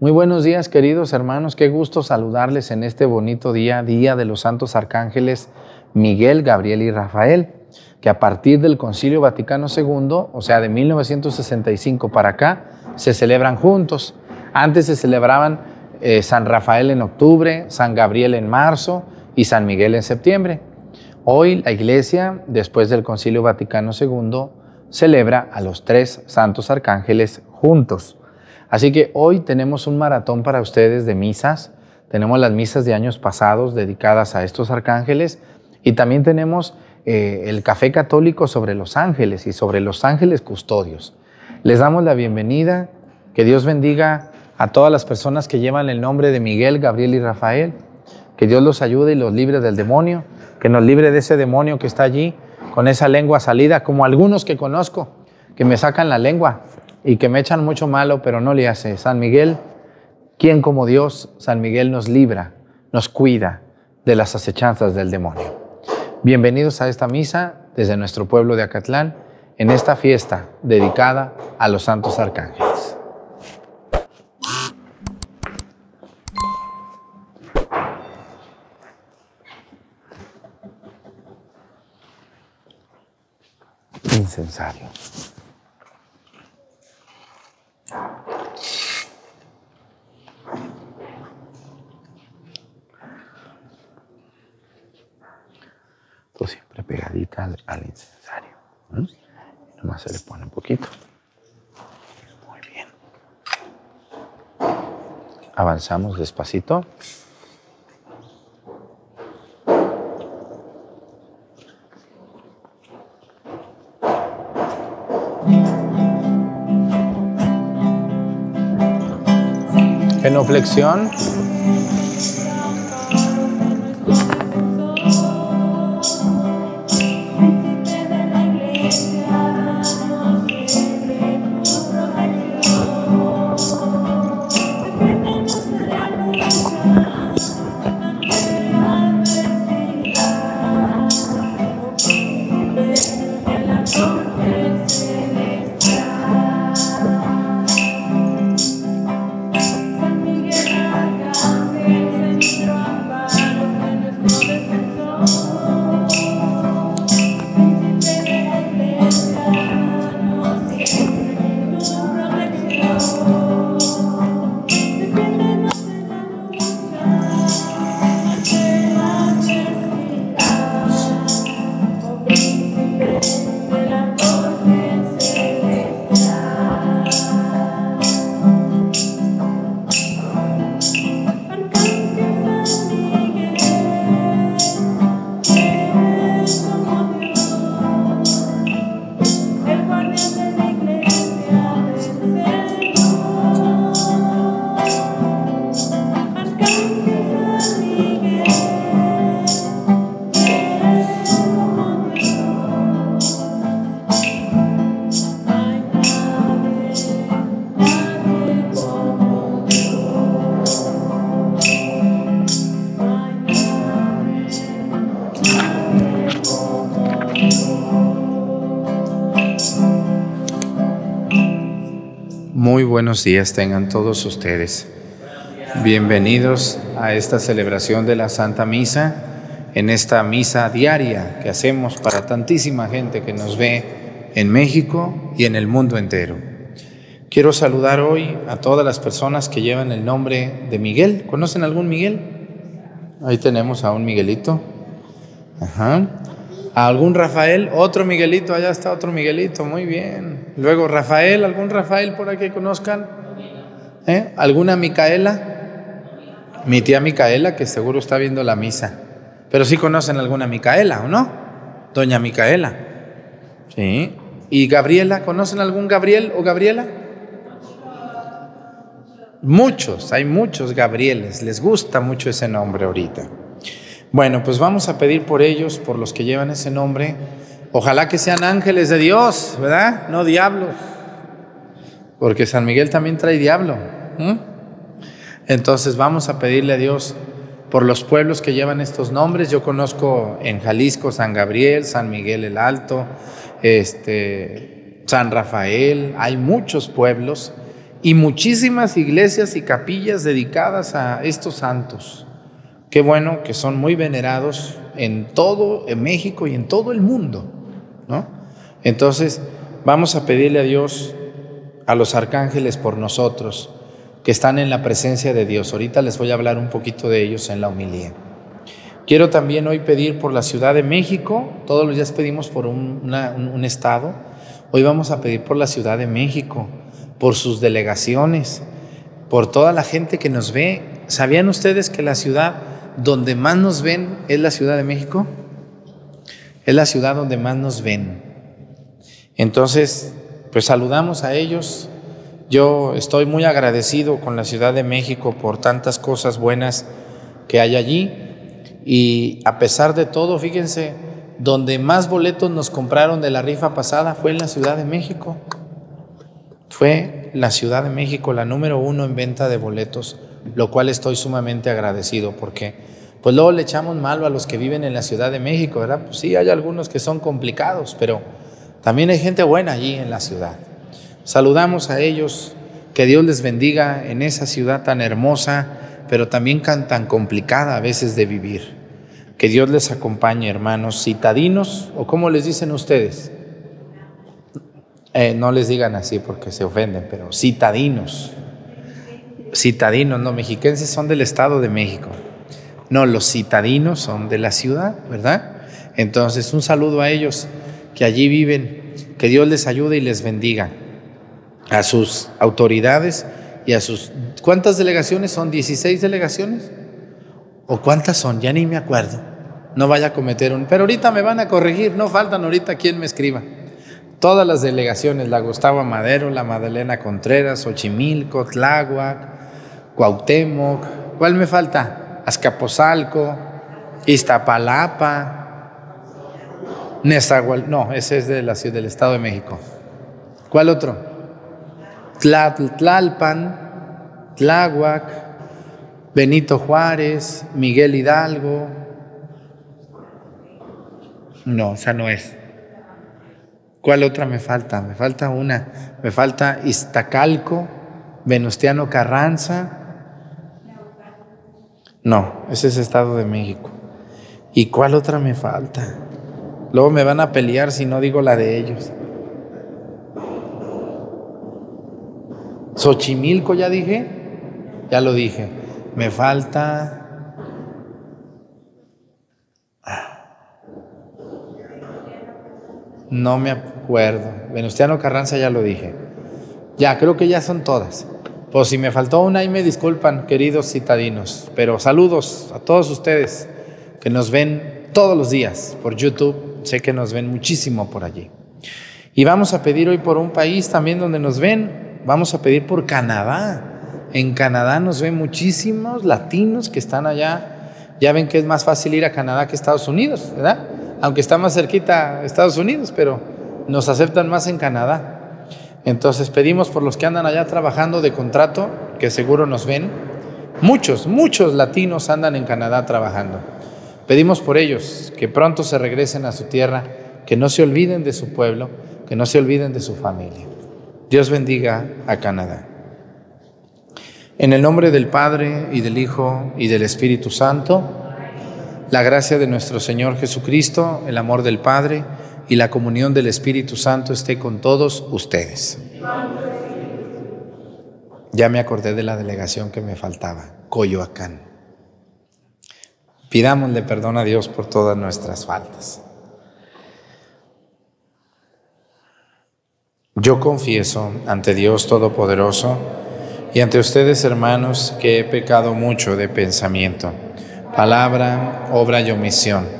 Muy buenos días, queridos hermanos. Qué gusto saludarles en este bonito día, Día de los Santos Arcángeles Miguel, Gabriel y Rafael, que a partir del Concilio Vaticano II, o sea, de 1965 para acá, se celebran juntos. Antes se celebraban eh, San Rafael en octubre, San Gabriel en marzo y San Miguel en septiembre. Hoy la Iglesia, después del Concilio Vaticano II, celebra a los tres santos arcángeles juntos. Así que hoy tenemos un maratón para ustedes de misas. Tenemos las misas de años pasados dedicadas a estos arcángeles y también tenemos eh, el café católico sobre los ángeles y sobre los ángeles custodios. Les damos la bienvenida. Que Dios bendiga a todas las personas que llevan el nombre de Miguel, Gabriel y Rafael. Que Dios los ayude y los libre del demonio. Que nos libre de ese demonio que está allí con esa lengua salida, como algunos que conozco, que me sacan la lengua y que me echan mucho malo, pero no le hace. San Miguel, quien como Dios, San Miguel nos libra, nos cuida de las acechanzas del demonio. Bienvenidos a esta misa desde nuestro pueblo de Acatlán, en esta fiesta dedicada a los santos arcángeles. Incensario. Siempre pegadita al, incensario. Nomás se le pone un poquito. Muy bien. Avanzamos despacito. Genuflexión. Buenos días tengan todos ustedes. Bienvenidos a esta celebración de la Santa Misa, en esta misa diaria que hacemos para tantísima gente que nos ve en México y en el mundo entero. Quiero saludar hoy a todas las personas que llevan el nombre de Miguel. ¿Conocen algún Miguel? Ahí tenemos a un Miguelito. Ajá. ¿A algún Rafael? Otro Miguelito, allá está otro Miguelito, muy bien. Luego Rafael, ¿algún Rafael por aquí conozcan? ¿Eh? ¿Alguna Micaela? Mi tía Micaela, que seguro está viendo la misa. Pero sí conocen alguna Micaela, ¿o no? Doña Micaela. Sí. ¿Y Gabriela? ¿Conocen algún Gabriel o Gabriela? Muchos, hay muchos Gabrieles. Les gusta mucho ese nombre ahorita. Bueno, pues vamos a pedir por ellos, por los que llevan ese nombre Ojalá que sean ángeles de Dios, ¿verdad? No diablos. Porque San Miguel también trae diablo. Entonces vamos a pedirle a Dios por los pueblos que llevan estos nombres. Yo conozco en Jalisco San Gabriel, San Miguel el Alto, este, San Rafael. Hay muchos pueblos y muchísimas iglesias y capillas dedicadas a estos santos. Qué bueno que son muy venerados en todo en México y en todo el mundo, Entonces, vamos a pedirle a Dios, a los arcángeles por nosotros, que están en la presencia de Dios. Ahorita les voy a hablar un poquito de ellos en la humilía. Quiero también hoy pedir por la Ciudad de México, todos los días pedimos por un, un estado, hoy vamos a pedir por la Ciudad de México, por sus delegaciones, por toda la gente que nos ve. ¿Sabían ustedes que la ciudad donde más nos ven es la Ciudad de México? Es la ciudad donde más nos ven. Entonces, pues saludamos a ellos. Yo estoy muy agradecido con la Ciudad de México por tantas cosas buenas que hay allí. Y a pesar de todo, fíjense, donde más boletos nos compraron de la rifa pasada fue en la Ciudad de México. Fue la Ciudad de México la número uno en venta de boletos, lo cual estoy sumamente agradecido porque pues luego le echamos malo a los que viven en la Ciudad de México, ¿verdad? Pues sí, hay algunos que son complicados, pero también hay gente buena allí en la ciudad. Saludamos a ellos, que Dios les bendiga en esa ciudad tan hermosa, pero también tan complicada a veces de vivir. Que Dios les acompañe, hermanos, citadinos, o como les dicen ustedes. Eh, no les digan así porque se ofenden, pero citadinos. Citadinos, no, mexiquenses son del Estado de México. No, los citadinos son de la ciudad, ¿verdad? Entonces, un saludo a ellos que allí viven, que Dios les ayude y les bendiga. A sus autoridades y a sus... ¿Cuántas delegaciones son? ¿16 delegaciones? ¿O cuántas son? Ya ni me acuerdo. No vaya a cometer un... Pero ahorita me van a corregir, no faltan ahorita quien me escriba. Todas las delegaciones, la Gustavo Madero, la Madalena Contreras, Xochimilco, Tláhuac, Cuauhtémoc, ¿cuál me falta? Azcapotzalco, Iztapalapa, Nezahual, no, ese es la ciudad del Estado de México. ¿Cuál otro? Tlalpan, Tláhuac, Benito Juárez, Miguel Hidalgo. No, esa no es. ¿Cuál otra me falta? Me falta una. Me falta Iztacalco, Venustiano Carranza. No, ese es Estado de México. ¿Y cuál otra me falta? Luego me van a pelear si no digo la de ellos. Xochimilco ya dije, ya lo dije. Me falta No me acuerdo. Venustiano Carranza ya lo dije. Ya, creo que ya son todas. Pues si me faltó una, ahí me disculpan, queridos citadinos. Pero saludos a todos ustedes que nos ven todos los días por YouTube. Sé que nos ven muchísimo por allí. Y vamos a pedir hoy por un país también donde nos ven. Vamos a pedir por Canadá. En Canadá nos ven muchísimos latinos que están allá. Ya ven que es más fácil ir a Canadá que a Estados Unidos, ¿verdad? aunque está más cerquita Estados Unidos, pero nos aceptan más en Canadá. Entonces pedimos por los que andan allá trabajando de contrato, que seguro nos ven. Muchos, muchos latinos andan en Canadá trabajando. Pedimos por ellos que pronto se regresen a su tierra, que no se olviden de su pueblo, que no se olviden de su familia. Dios bendiga a Canadá. En el nombre del Padre y del Hijo y del Espíritu Santo, la gracia de nuestro Señor Jesucristo, el amor del Padre y la comunión del Espíritu Santo esté con todos ustedes. Ya me acordé de la delegación que me faltaba, Coyoacán. Pidámosle perdón a Dios por todas nuestras faltas. Yo confieso ante Dios Todopoderoso y ante ustedes, hermanos, que he pecado mucho de pensamiento palabra, obra y omisión.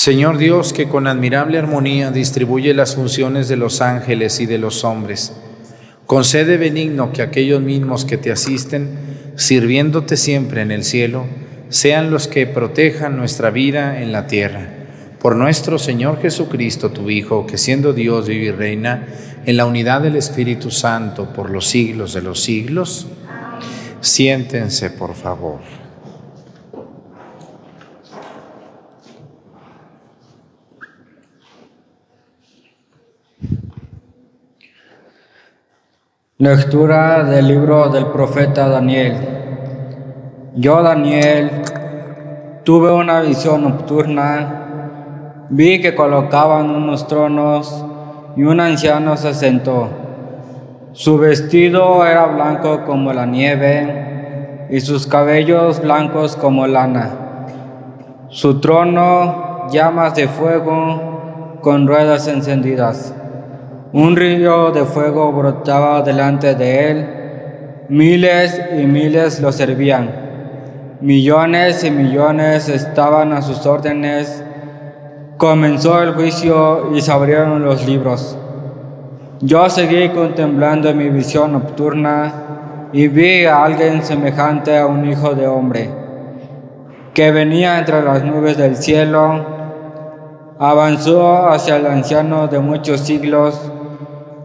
Señor Dios, que con admirable armonía distribuye las funciones de los ángeles y de los hombres, concede benigno que aquellos mismos que te asisten, sirviéndote siempre en el cielo, sean los que protejan nuestra vida en la tierra. Por nuestro Señor Jesucristo, tu Hijo, que siendo Dios vive y reina en la unidad del Espíritu Santo por los siglos de los siglos. Siéntense, por favor. Lectura del libro del profeta Daniel. Yo, Daniel, tuve una visión nocturna. Vi que colocaban unos tronos y un anciano se sentó. Su vestido era blanco como la nieve y sus cabellos blancos como lana. Su trono llamas de fuego con ruedas encendidas. Un río de fuego brotaba delante de él. Miles y miles lo servían. Millones y millones estaban a sus órdenes. Comenzó el juicio y se abrieron los libros. Yo seguí contemplando mi visión nocturna y vi a alguien semejante a un hijo de hombre, que venía entre las nubes del cielo, avanzó hacia el anciano de muchos siglos,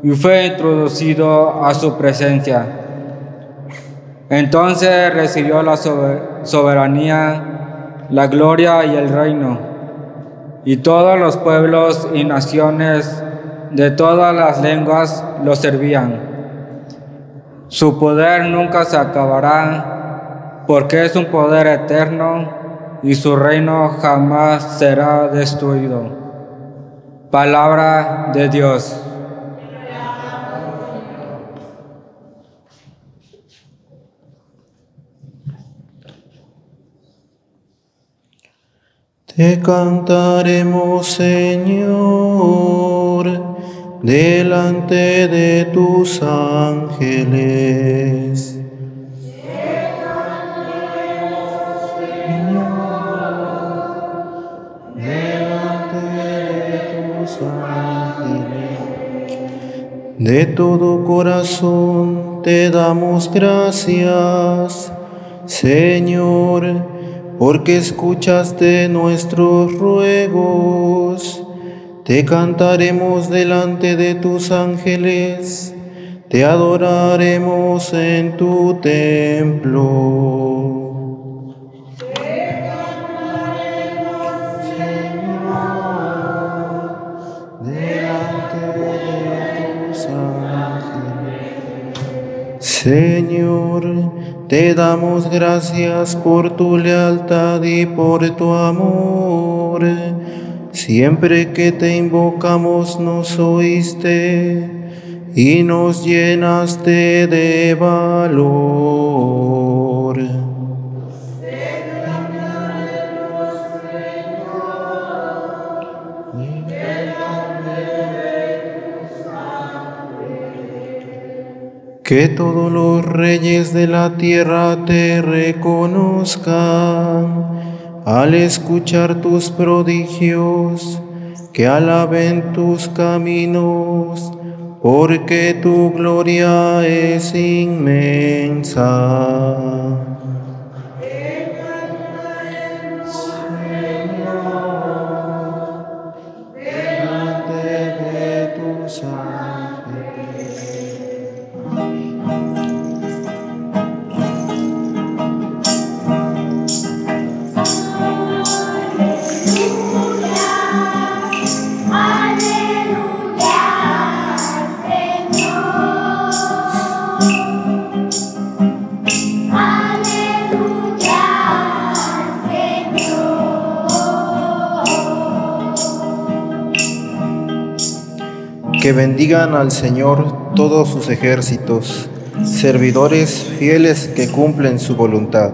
y fue introducido a su presencia. Entonces recibió la soberanía, la gloria y el reino, y todos los pueblos y naciones de todas las lenguas lo servían. Su poder nunca se acabará, porque es un poder eterno y su reino jamás será destruido. Palabra de Dios. Te cantaremos, Señor, delante de tus ángeles. Te cantaremos, Señor, delante de tus ángeles. De todo corazón te damos gracias, Señor porque escuchaste nuestros ruegos. Te cantaremos delante de tus ángeles, te adoraremos en tu templo. Señor, te damos gracias por tu lealtad y por tu amor. Siempre que te invocamos nos oíste y nos llenaste de valor. Que todos los reyes de la tierra te reconozcan al escuchar tus prodigios, que alaben tus caminos, porque tu gloria es inmensa. Que bendigan al Señor todos sus ejércitos, servidores fieles que cumplen su voluntad.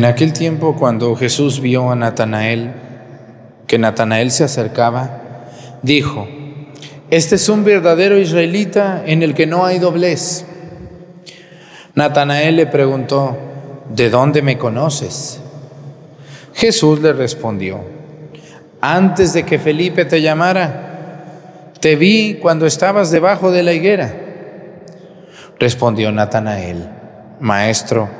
En aquel tiempo, cuando Jesús vio a Natanael, que Natanael se acercaba, dijo, Este es un verdadero israelita en el que no hay doblez. Natanael le preguntó, ¿de dónde me conoces? Jesús le respondió, antes de que Felipe te llamara, te vi cuando estabas debajo de la higuera. Respondió Natanael, Maestro,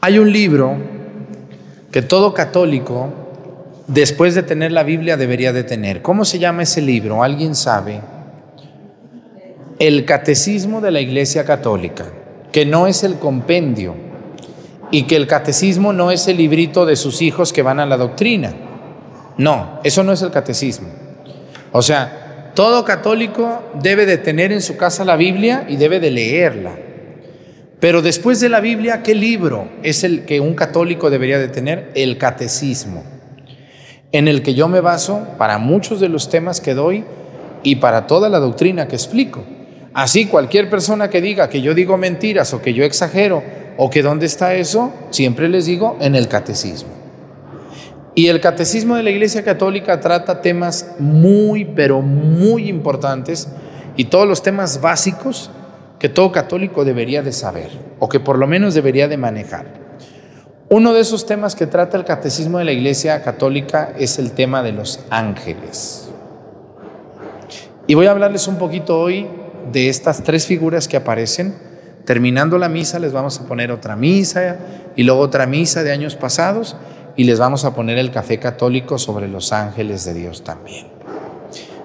Hay un libro que todo católico, después de tener la Biblia, debería de tener. ¿Cómo se llama ese libro? ¿Alguien sabe? El Catecismo de la Iglesia Católica, que no es el compendio y que el catecismo no es el librito de sus hijos que van a la doctrina. No, eso no es el catecismo. O sea, todo católico debe de tener en su casa la Biblia y debe de leerla. Pero después de la Biblia, ¿qué libro es el que un católico debería de tener? El catecismo, en el que yo me baso para muchos de los temas que doy y para toda la doctrina que explico. Así cualquier persona que diga que yo digo mentiras o que yo exagero o que dónde está eso, siempre les digo en el catecismo. Y el catecismo de la Iglesia Católica trata temas muy, pero muy importantes y todos los temas básicos que todo católico debería de saber o que por lo menos debería de manejar. Uno de esos temas que trata el catecismo de la Iglesia Católica es el tema de los ángeles. Y voy a hablarles un poquito hoy de estas tres figuras que aparecen. Terminando la misa les vamos a poner otra misa y luego otra misa de años pasados y les vamos a poner el café católico sobre los ángeles de Dios también.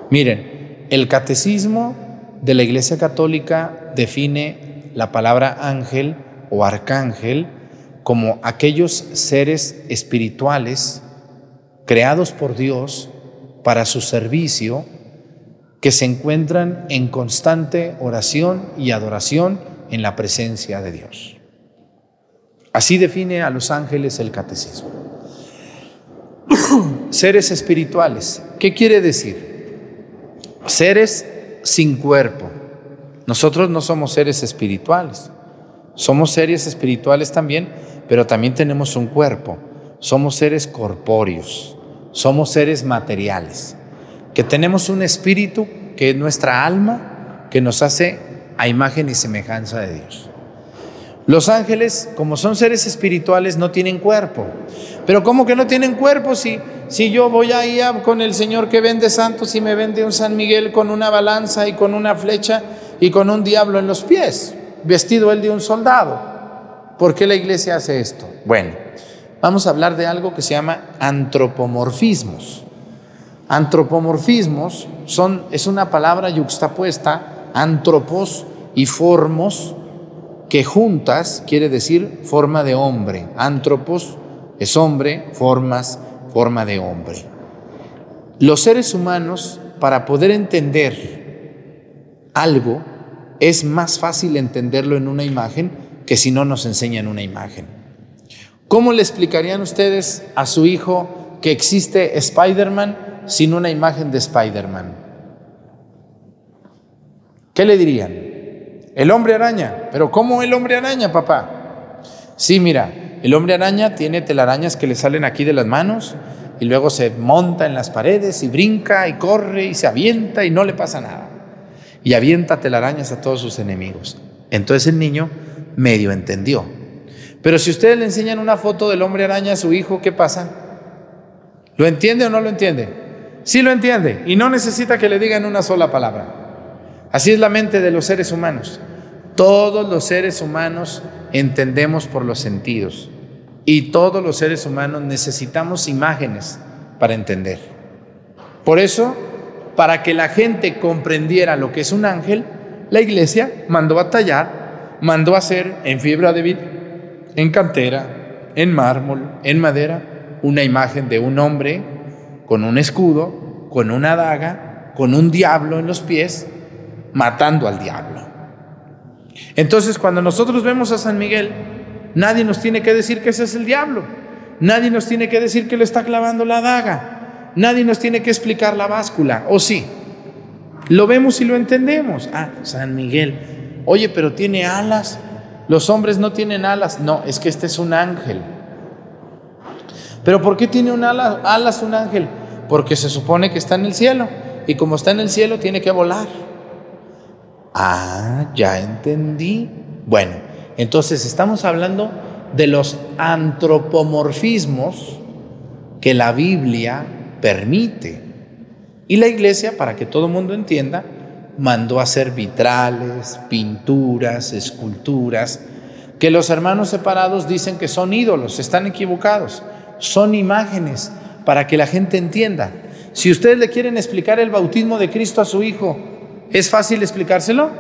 Miren, el catecismo de la Iglesia Católica define la palabra ángel o arcángel como aquellos seres espirituales creados por Dios para su servicio que se encuentran en constante oración y adoración en la presencia de Dios. Así define a los ángeles el catecismo. seres espirituales, ¿qué quiere decir? Seres sin cuerpo. Nosotros no somos seres espirituales. Somos seres espirituales también, pero también tenemos un cuerpo. Somos seres corpóreos. Somos seres materiales. Que tenemos un espíritu que es nuestra alma, que nos hace a imagen y semejanza de Dios. Los ángeles, como son seres espirituales, no tienen cuerpo. Pero ¿cómo que no tienen cuerpo si, si yo voy ahí con el Señor que vende santos y me vende un San Miguel con una balanza y con una flecha y con un diablo en los pies, vestido él de un soldado? ¿Por qué la iglesia hace esto? Bueno, vamos a hablar de algo que se llama antropomorfismos. Antropomorfismos son, es una palabra yuxtapuesta, antropos y formos, que juntas quiere decir forma de hombre. Antropos es hombre, formas, forma de hombre. Los seres humanos, para poder entender algo, es más fácil entenderlo en una imagen que si no nos enseñan una imagen. ¿Cómo le explicarían ustedes a su hijo que existe Spider-Man sin una imagen de Spider-Man? ¿Qué le dirían? El hombre araña. Pero ¿cómo el hombre araña, papá? Sí, mira, el hombre araña tiene telarañas que le salen aquí de las manos y luego se monta en las paredes y brinca y corre y se avienta y no le pasa nada. y avienta telarañas a todos sus enemigos. Entonces el niño medio entendió. Pero si ustedes le enseñan una foto del hombre araña a su hijo, ¿qué pasa? ¿Lo entiende o no lo entiende? Sí lo entiende y no necesita que le digan una sola palabra. Así es la mente de los seres humanos. Todos los seres humanos entendemos por los sentidos y todos los seres humanos necesitamos imágenes para entender. Por eso, para que la gente comprendiera lo que es un ángel, la iglesia mandó a tallar, mandó a hacer en fibra de vid, en cantera, en mármol, en madera, una imagen de un hombre con un escudo, con una daga, con un diablo en los pies, matando al diablo. Entonces, cuando nosotros vemos a San Miguel, nadie nos tiene que decir que ese es el diablo. Nadie nos tiene que decir que le está clavando la daga. Nadie nos tiene que explicar la báscula. ¿O sí? Lo vemos y lo entendemos. Ah, San Miguel. Oye, pero tiene alas. Los hombres no tienen alas. No, es que este es un ángel. ¿Pero por qué tiene un alas un ángel? Porque se supone que está en el cielo. Y como está en el cielo, tiene que volar. Ah, ya entendí. Bueno, entonces estamos hablando de los antropomorfismos que la Biblia permite. Y la iglesia, para que todo el mundo entienda, mandó hacer vitrales, pinturas, esculturas, que los hermanos separados dicen que son ídolos, están equivocados, son imágenes para que la gente entienda. Si ustedes le quieren explicar el bautismo de Cristo a su hijo, ¿es fácil explicárselo?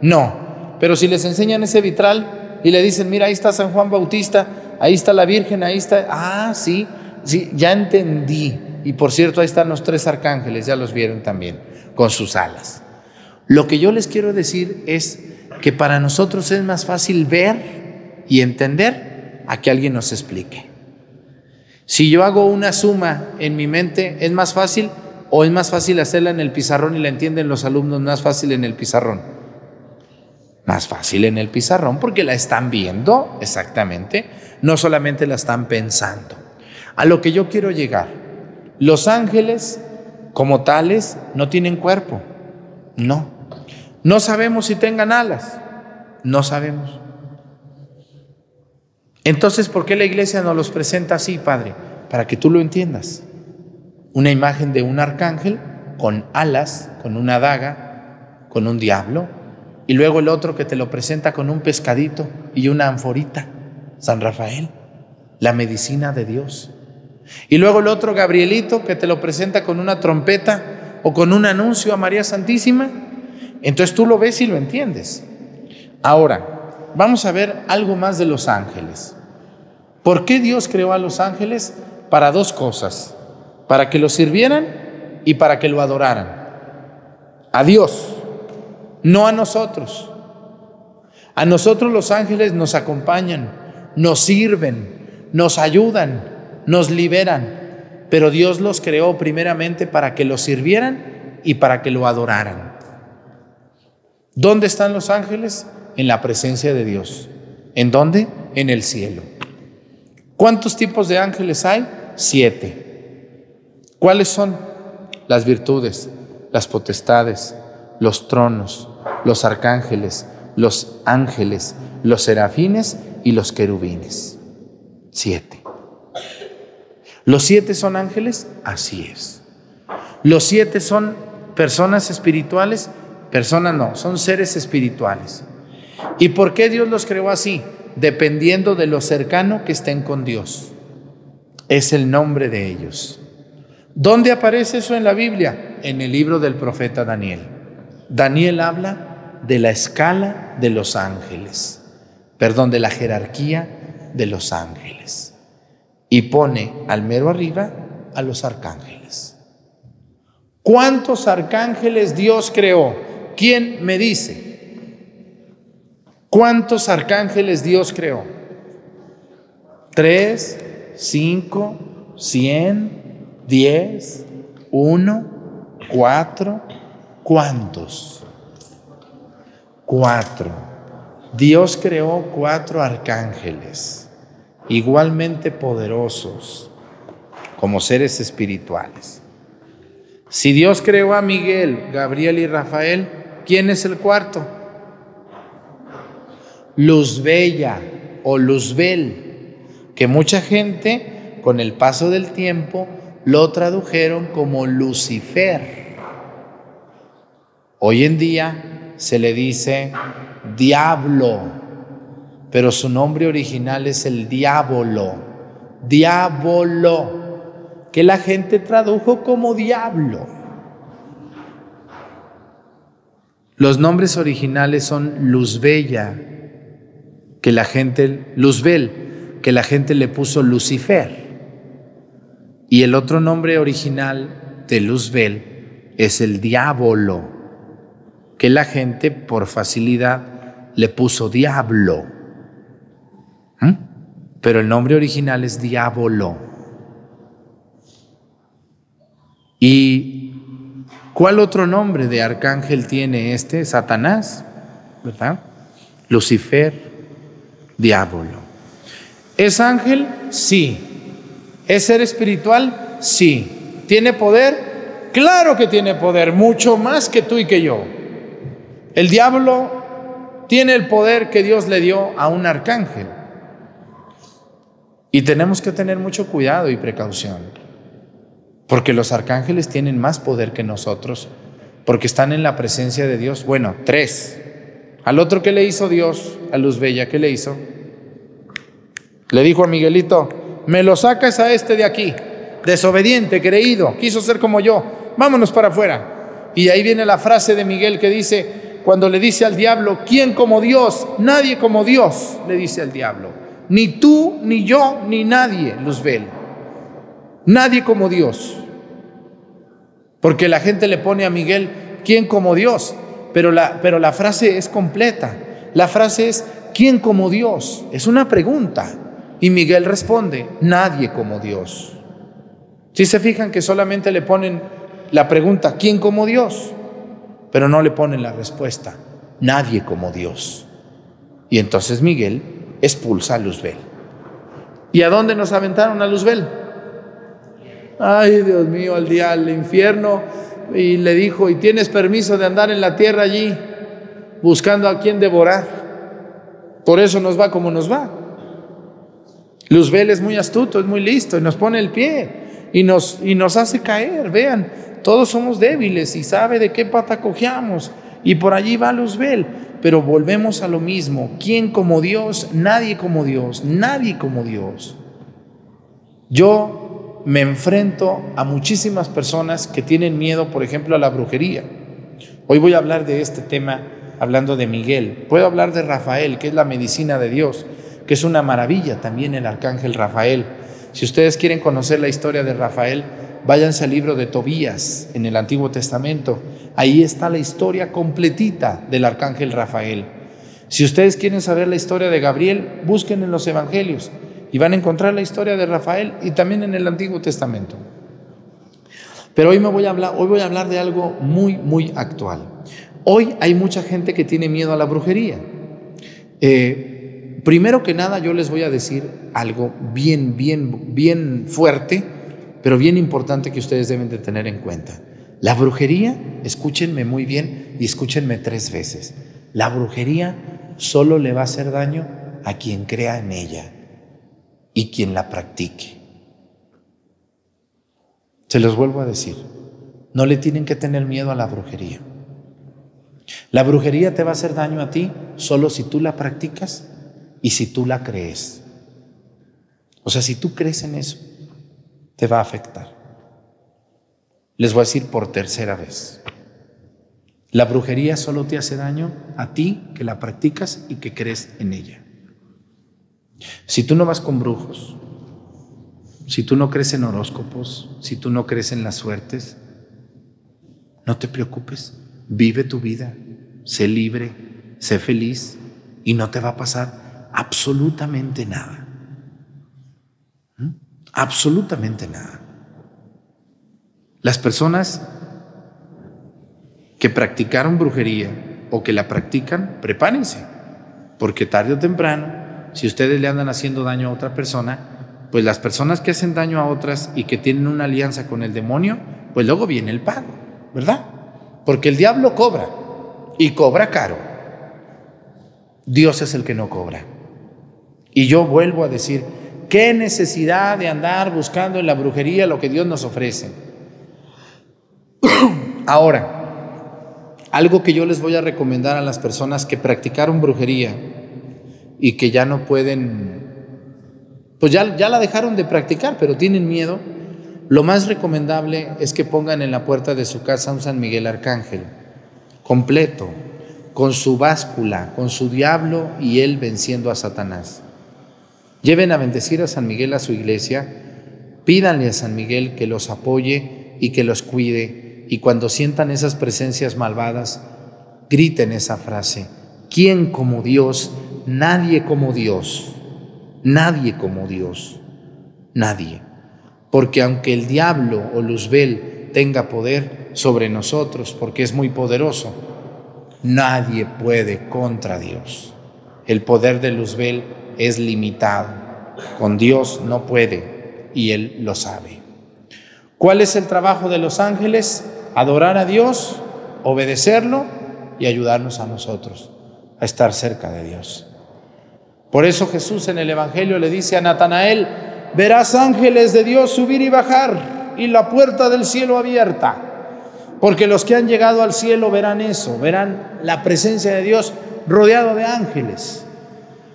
No, pero si les enseñan ese vitral y le dicen, mira, ahí está San Juan Bautista, ahí está la Virgen, ahí está, ah, sí, sí, ya entendí. Y por cierto, ahí están los tres arcángeles, ya los vieron también, con sus alas. Lo que yo les quiero decir es que para nosotros es más fácil ver y entender a que alguien nos explique. Si yo hago una suma en mi mente, ¿es más fácil o es más fácil hacerla en el pizarrón y la entienden los alumnos más fácil en el pizarrón? Más fácil en el pizarrón porque la están viendo exactamente, no solamente la están pensando. A lo que yo quiero llegar, los ángeles como tales no tienen cuerpo, no. No sabemos si tengan alas, no sabemos. Entonces, ¿por qué la iglesia nos los presenta así, Padre? Para que tú lo entiendas. Una imagen de un arcángel con alas, con una daga, con un diablo, y luego el otro que te lo presenta con un pescadito y una anforita, San Rafael, la medicina de Dios. Y luego el otro Gabrielito que te lo presenta con una trompeta o con un anuncio a María Santísima. Entonces tú lo ves y lo entiendes. Ahora, vamos a ver algo más de los ángeles. ¿Por qué Dios creó a los ángeles? Para dos cosas. Para que lo sirvieran y para que lo adoraran. A Dios no a nosotros. A nosotros los ángeles nos acompañan, nos sirven, nos ayudan, nos liberan, pero Dios los creó primeramente para que los sirvieran y para que lo adoraran. ¿Dónde están los ángeles? En la presencia de Dios. ¿En dónde? En el cielo. ¿Cuántos tipos de ángeles hay? Siete. ¿Cuáles son? Las virtudes, las potestades, los tronos, los arcángeles, los ángeles, los serafines y los querubines. Siete. ¿Los siete son ángeles? Así es. ¿Los siete son personas espirituales? Personas no, son seres espirituales. ¿Y por qué Dios los creó así? Dependiendo de lo cercano que estén con Dios. Es el nombre de ellos. ¿Dónde aparece eso en la Biblia? En el libro del profeta Daniel. Daniel habla de la escala de los ángeles, perdón, de la jerarquía de los ángeles. Y pone al mero arriba a los arcángeles. ¿Cuántos arcángeles Dios creó? ¿Quién me dice? ¿Cuántos arcángeles Dios creó? ¿Tres? ¿Cinco? ¿Cien? ¿Diez? ¿Uno? ¿Cuatro? ¿Cuántos? cuatro. Dios creó cuatro arcángeles, igualmente poderosos como seres espirituales. Si Dios creó a Miguel, Gabriel y Rafael, ¿Quién es el cuarto? Luzbella o Luzbel, que mucha gente con el paso del tiempo lo tradujeron como Lucifer. Hoy en día se le dice diablo, pero su nombre original es el diablo, diablo, que la gente tradujo como diablo. Los nombres originales son Luzbella, que la gente, Luzbel, que la gente le puso Lucifer. Y el otro nombre original de Luzbel es el diablo, que la gente por facilidad le puso diablo. ¿Mm? Pero el nombre original es diablo. ¿Y cuál otro nombre de arcángel tiene este? Satanás, ¿verdad? Lucifer, diablo. ¿Es ángel? Sí. ¿Es ser espiritual? Sí. ¿Tiene poder? Claro que tiene poder, mucho más que tú y que yo. El diablo tiene el poder que Dios le dio a un arcángel. Y tenemos que tener mucho cuidado y precaución, porque los arcángeles tienen más poder que nosotros, porque están en la presencia de Dios. Bueno, tres. Al otro que le hizo Dios, a Luz Bella, ¿qué le hizo? Le dijo a Miguelito, me lo sacas a este de aquí, desobediente, creído, quiso ser como yo, vámonos para afuera. Y ahí viene la frase de Miguel que dice, cuando le dice al diablo, ¿quién como Dios? Nadie como Dios, le dice al diablo. Ni tú, ni yo, ni nadie, Luzbel. Nadie como Dios. Porque la gente le pone a Miguel, ¿quién como Dios? Pero la, pero la frase es completa. La frase es, ¿quién como Dios? Es una pregunta. Y Miguel responde, nadie como Dios. Si se fijan que solamente le ponen la pregunta, ¿quién como Dios? Pero no le ponen la respuesta, nadie como Dios. Y entonces Miguel expulsa a Luzbel. ¿Y a dónde nos aventaron a Luzbel? Ay, Dios mío, al día al infierno. Y le dijo, ¿y tienes permiso de andar en la tierra allí buscando a quien devorar? Por eso nos va como nos va. Luzbel es muy astuto, es muy listo y nos pone el pie y nos, y nos hace caer. Vean, todos somos débiles y sabe de qué pata cojeamos. Y por allí va Luzbel. Pero volvemos a lo mismo. ¿Quién como Dios? Nadie como Dios. Nadie como Dios. Yo me enfrento a muchísimas personas que tienen miedo, por ejemplo, a la brujería. Hoy voy a hablar de este tema hablando de Miguel. Puedo hablar de Rafael, que es la medicina de Dios que es una maravilla también el arcángel Rafael. Si ustedes quieren conocer la historia de Rafael, váyanse al libro de Tobías en el Antiguo Testamento. Ahí está la historia completita del arcángel Rafael. Si ustedes quieren saber la historia de Gabriel, busquen en los evangelios y van a encontrar la historia de Rafael y también en el Antiguo Testamento. Pero hoy me voy a hablar, hoy voy a hablar de algo muy muy actual. Hoy hay mucha gente que tiene miedo a la brujería. Eh, Primero que nada yo les voy a decir algo bien, bien, bien fuerte, pero bien importante que ustedes deben de tener en cuenta. La brujería, escúchenme muy bien y escúchenme tres veces, la brujería solo le va a hacer daño a quien crea en ella y quien la practique. Se los vuelvo a decir, no le tienen que tener miedo a la brujería. La brujería te va a hacer daño a ti solo si tú la practicas y si tú la crees. O sea, si tú crees en eso, te va a afectar. Les voy a decir por tercera vez. La brujería solo te hace daño a ti que la practicas y que crees en ella. Si tú no vas con brujos, si tú no crees en horóscopos, si tú no crees en las suertes, no te preocupes, vive tu vida, sé libre, sé feliz y no te va a pasar absolutamente nada. ¿Mm? Absolutamente nada. Las personas que practicaron brujería o que la practican, prepárense, porque tarde o temprano, si ustedes le andan haciendo daño a otra persona, pues las personas que hacen daño a otras y que tienen una alianza con el demonio, pues luego viene el pago, ¿verdad? Porque el diablo cobra. y cobra caro. Dios es el que no cobra. Y yo vuelvo a decir, ¿qué necesidad de andar buscando en la brujería lo que Dios nos ofrece? Ahora, algo que yo les voy a recomendar a las personas que practicaron brujería y que ya no pueden, pues ya, ya la dejaron de practicar, pero tienen miedo, lo más recomendable es que pongan en la puerta de su casa un San Miguel Arcángel, completo, con su báscula, con su diablo y él venciendo a Satanás. Lleven a bendecir a San Miguel a su iglesia, pídanle a San Miguel que los apoye y que los cuide, y cuando sientan esas presencias malvadas, griten esa frase, ¿quién como Dios? Nadie como Dios, nadie como Dios, nadie. Porque aunque el diablo o Luzbel tenga poder sobre nosotros, porque es muy poderoso, Nadie puede contra Dios. El poder de Luzbel es limitado. Con Dios no puede y Él lo sabe. ¿Cuál es el trabajo de los ángeles? Adorar a Dios, obedecerlo y ayudarnos a nosotros a estar cerca de Dios. Por eso Jesús en el Evangelio le dice a Natanael, verás ángeles de Dios subir y bajar y la puerta del cielo abierta. Porque los que han llegado al cielo verán eso, verán la presencia de Dios rodeado de ángeles.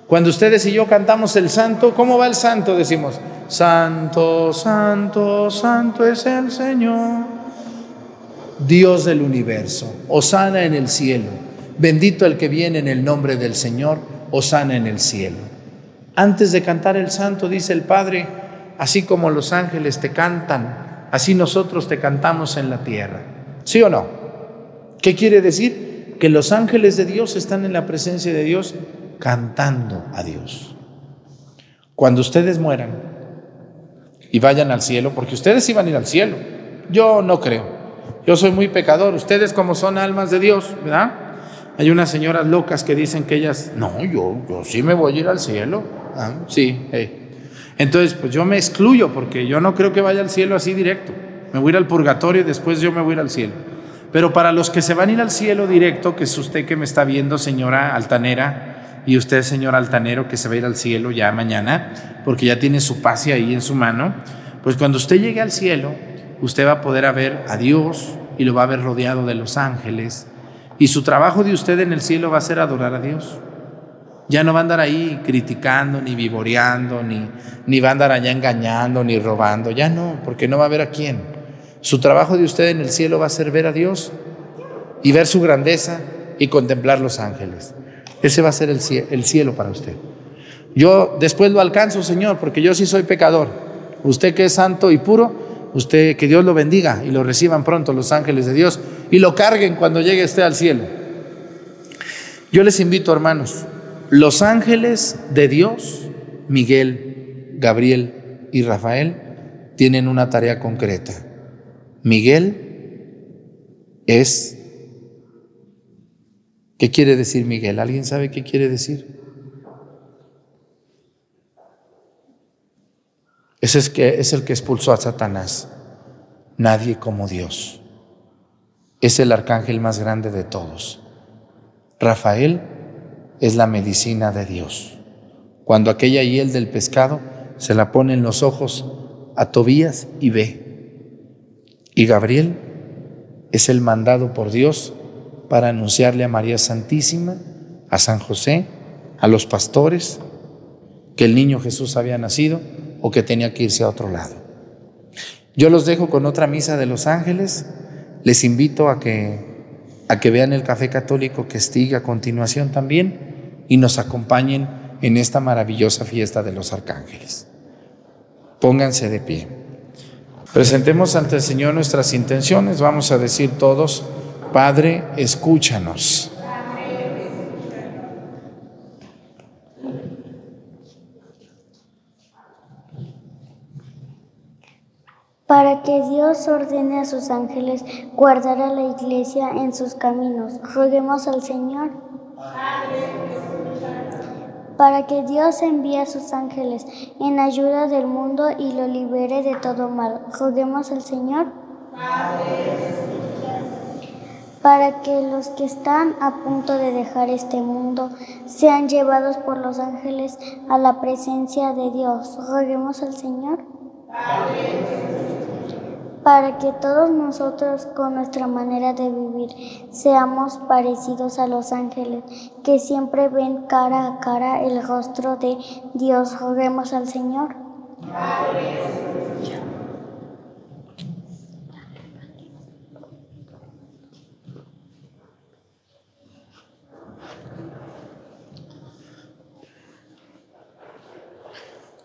Cuando ustedes y yo cantamos el santo, ¿cómo va el santo? Decimos, santo, santo, santo es el Señor, Dios del universo, osana en el cielo, bendito el que viene en el nombre del Señor, osana en el cielo. Antes de cantar el santo, dice el Padre, así como los ángeles te cantan, así nosotros te cantamos en la tierra. ¿Sí o no? ¿Qué quiere decir? Que los ángeles de Dios están en la presencia de Dios cantando a Dios. Cuando ustedes mueran y vayan al cielo, porque ustedes iban a ir al cielo, yo no creo. Yo soy muy pecador. Ustedes como son almas de Dios, ¿verdad? Hay unas señoras locas que dicen que ellas, no, yo, yo sí me voy a ir al cielo. Ah, sí, entonces pues yo me excluyo porque yo no creo que vaya al cielo así directo. Me voy a ir al purgatorio y después yo me voy a ir al cielo. Pero para los que se van a ir al cielo directo, que es usted que me está viendo, señora altanera, y usted, señor altanero, que se va a ir al cielo ya mañana, porque ya tiene su pase ahí en su mano, pues cuando usted llegue al cielo, usted va a poder ver a Dios y lo va a ver rodeado de los ángeles. Y su trabajo de usted en el cielo va a ser adorar a Dios. Ya no va a andar ahí criticando, ni vivoreando, ni, ni va a andar allá engañando, ni robando. Ya no, porque no va a ver a quién. Su trabajo de usted en el cielo va a ser ver a Dios y ver su grandeza y contemplar los ángeles. Ese va a ser el cielo, para usted. Yo después lo alcanzo, Señor, porque yo sí soy pecador. Usted que es santo y puro, usted que Dios lo bendiga y lo reciban pronto los ángeles de Dios y lo carguen cuando llegue usted al cielo. Yo les invito, hermanos, los ángeles de Dios, Miguel, Gabriel y Rafael, tienen una tarea concreta Miguel es... ¿Qué quiere decir Miguel? ¿Alguien sabe qué quiere decir? Ese es, que, es el que expulsó a Satanás. Nadie como Dios. Es el arcángel más grande de todos. Rafael es la medicina de Dios. Cuando aquella hiel del pescado se la pone en los ojos a Tobías y ve. Y Gabriel es el mandado por Dios para anunciarle a María Santísima, a San José, a los pastores, que el niño Jesús había nacido o que tenía que irse a otro lado. Yo los dejo con otra misa de los ángeles. Les invito a que, a que vean el café católico que sigue a continuación también y nos acompañen en esta maravillosa fiesta de los arcángeles. Pónganse de pie. Presentemos ante el Señor nuestras intenciones. Vamos a decir todos, Padre, escúchanos. Para que Dios ordene a sus ángeles guardar a la iglesia en sus caminos. Roguemos al Señor para que Dios envíe a sus ángeles en ayuda del mundo y lo libere de todo mal. Roguemos al Señor. Para que los que están a punto de dejar este mundo sean llevados por los ángeles a la presencia de Dios. Roguemos al Señor. Para que todos nosotros con nuestra manera de vivir seamos parecidos a los ángeles que siempre ven cara a cara el rostro de Dios. Roguemos al Señor.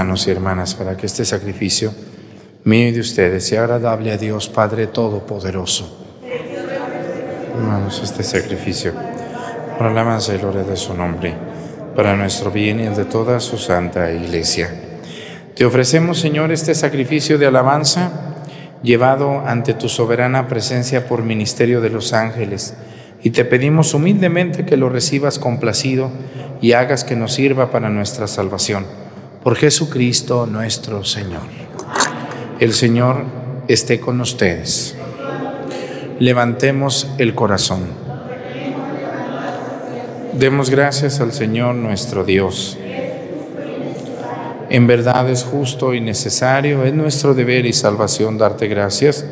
Hermanos y hermanas para que este sacrificio mío y de ustedes sea agradable a Dios Padre Todopoderoso. Hermanos, este sacrificio para la alabanza y gloria de su nombre, para nuestro bien y el de toda su santa iglesia. Te ofrecemos, Señor, este sacrificio de alabanza llevado ante tu soberana presencia por ministerio de los ángeles, y te pedimos humildemente que lo recibas complacido y hagas que nos sirva para nuestra salvación por Jesucristo nuestro Señor. El Señor esté con ustedes. Levantemos el corazón. Demos gracias al Señor nuestro Dios. En verdad es justo y necesario, es nuestro deber y salvación darte gracias,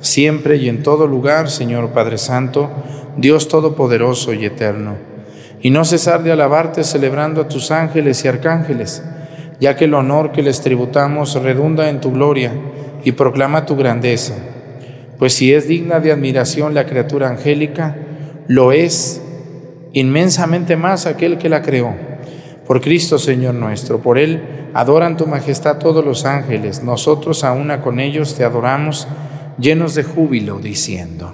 siempre y en todo lugar, Señor Padre Santo, Dios Todopoderoso y Eterno, y no cesar de alabarte celebrando a tus ángeles y arcángeles ya que el honor que les tributamos redunda en tu gloria y proclama tu grandeza. Pues si es digna de admiración la criatura angélica, lo es inmensamente más aquel que la creó. Por Cristo Señor nuestro, por Él adoran tu majestad todos los ángeles, nosotros a una con ellos te adoramos, llenos de júbilo, diciendo.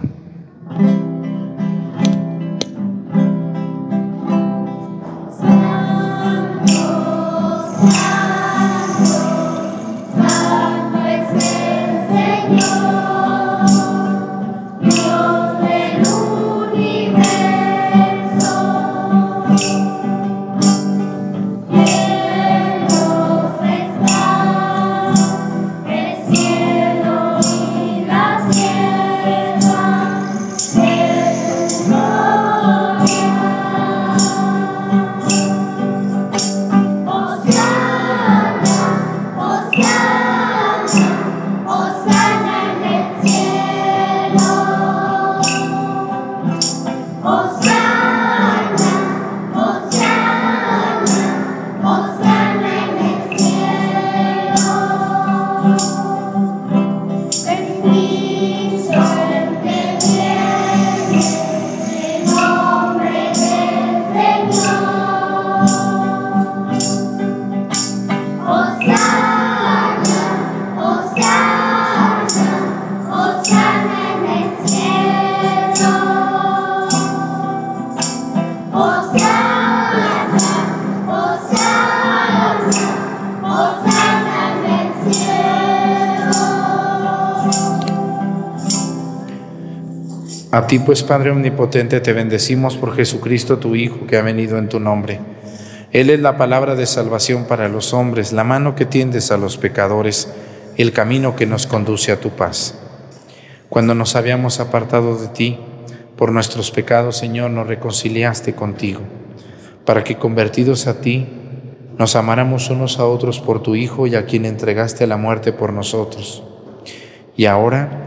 Ti pues, Padre Omnipotente, te bendecimos por Jesucristo, tu Hijo, que ha venido en tu nombre. Él es la palabra de salvación para los hombres, la mano que tiendes a los pecadores, el camino que nos conduce a tu paz. Cuando nos habíamos apartado de ti, por nuestros pecados, Señor, nos reconciliaste contigo, para que convertidos a ti, nos amáramos unos a otros por tu Hijo y a quien entregaste la muerte por nosotros. Y ahora,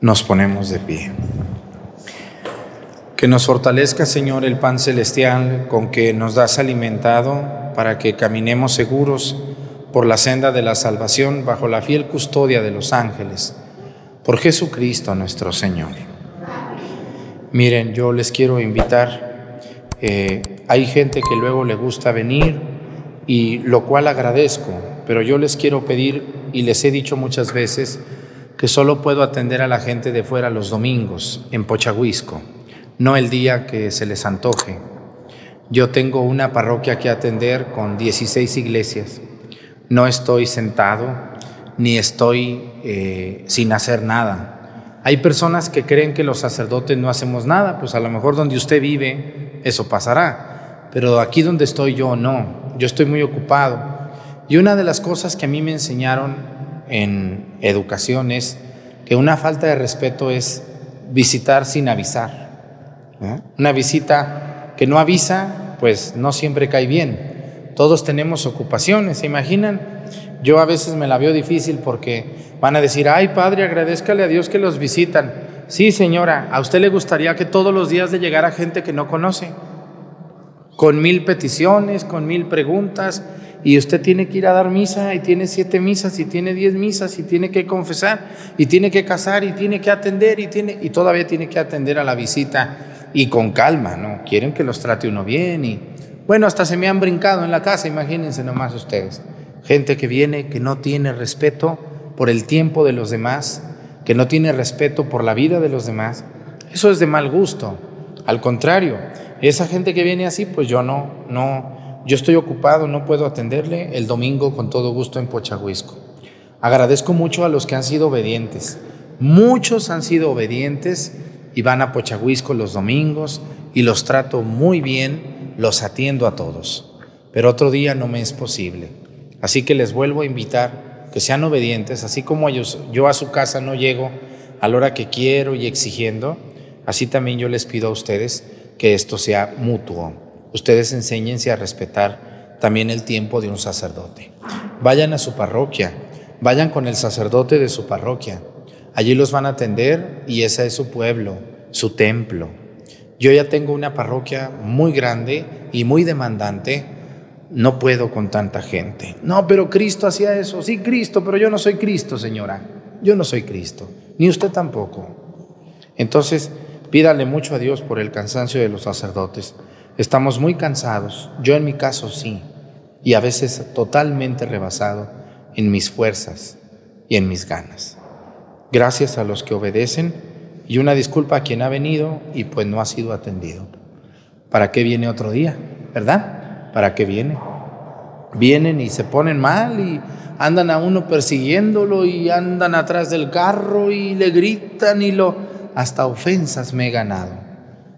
Nos ponemos de pie. Que nos fortalezca, Señor, el pan celestial con que nos das alimentado para que caminemos seguros por la senda de la salvación bajo la fiel custodia de los ángeles. Por Jesucristo nuestro Señor. Miren, yo les quiero invitar. Eh, hay gente que luego le gusta venir y lo cual agradezco, pero yo les quiero pedir y les he dicho muchas veces, que solo puedo atender a la gente de fuera los domingos en Pochahuisco, no el día que se les antoje. Yo tengo una parroquia que atender con 16 iglesias. No estoy sentado ni estoy eh, sin hacer nada. Hay personas que creen que los sacerdotes no hacemos nada, pues a lo mejor donde usted vive eso pasará, pero aquí donde estoy yo no, yo estoy muy ocupado. Y una de las cosas que a mí me enseñaron en educación es que una falta de respeto es visitar sin avisar. Una visita que no avisa, pues no siempre cae bien. Todos tenemos ocupaciones, ¿se imaginan? Yo a veces me la veo difícil porque van a decir, ay padre, agradezcale a Dios que los visitan. Sí, señora, ¿a usted le gustaría que todos los días le llegara gente que no conoce? Con mil peticiones, con mil preguntas, y usted tiene que ir a dar misa y tiene siete misas y tiene diez misas y tiene que confesar y tiene que casar y tiene que atender y, tiene, y todavía tiene que atender a la visita y con calma, ¿no? Quieren que los trate uno bien y Bueno, hasta se me han brincado en la casa, imagínense nomás ustedes. Gente que viene, que no tiene respeto por el tiempo de los demás, que no tiene respeto por la vida de los demás. Eso es de mal gusto. Al contrario, esa gente que viene así, pues yo no, no, yo estoy ocupado, no puedo atenderle el domingo con todo gusto en Pochahuisco. Agradezco mucho a los que han sido obedientes. Muchos han sido obedientes y van a Pochahuisco los domingos y los trato muy bien, los atiendo a todos. Pero otro día no me es posible. Así que les vuelvo a invitar que sean obedientes, así como ellos, yo a su casa no llego a la hora que quiero y exigiendo, así también yo les pido a ustedes que esto sea mutuo. Ustedes enséñense a respetar también el tiempo de un sacerdote. Vayan a su parroquia, vayan con el sacerdote de su parroquia. Allí los van a atender y ese es su pueblo, su templo. Yo ya tengo una parroquia muy grande y muy demandante. No puedo con tanta gente. No, pero Cristo hacía eso. Sí, Cristo, pero yo no soy Cristo, señora. Yo no soy Cristo. Ni usted tampoco. Entonces, pídale mucho a Dios por el cansancio de los sacerdotes. Estamos muy cansados. Yo en mi caso sí. Y a veces totalmente rebasado en mis fuerzas y en mis ganas. Gracias a los que obedecen y una disculpa a quien ha venido y pues no ha sido atendido. ¿Para qué viene otro día? ¿Verdad? ¿Para qué viene? Vienen y se ponen mal y andan a uno persiguiéndolo y andan atrás del carro y le gritan y lo... Hasta ofensas me he ganado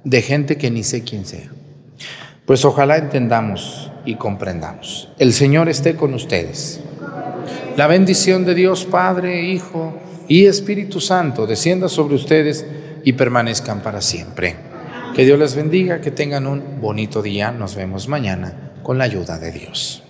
de gente que ni sé quién sea. Pues ojalá entendamos y comprendamos. El Señor esté con ustedes. La bendición de Dios Padre, Hijo, y Espíritu Santo descienda sobre ustedes y permanezcan para siempre. Que Dios les bendiga, que tengan un bonito día. Nos vemos mañana con la ayuda de Dios.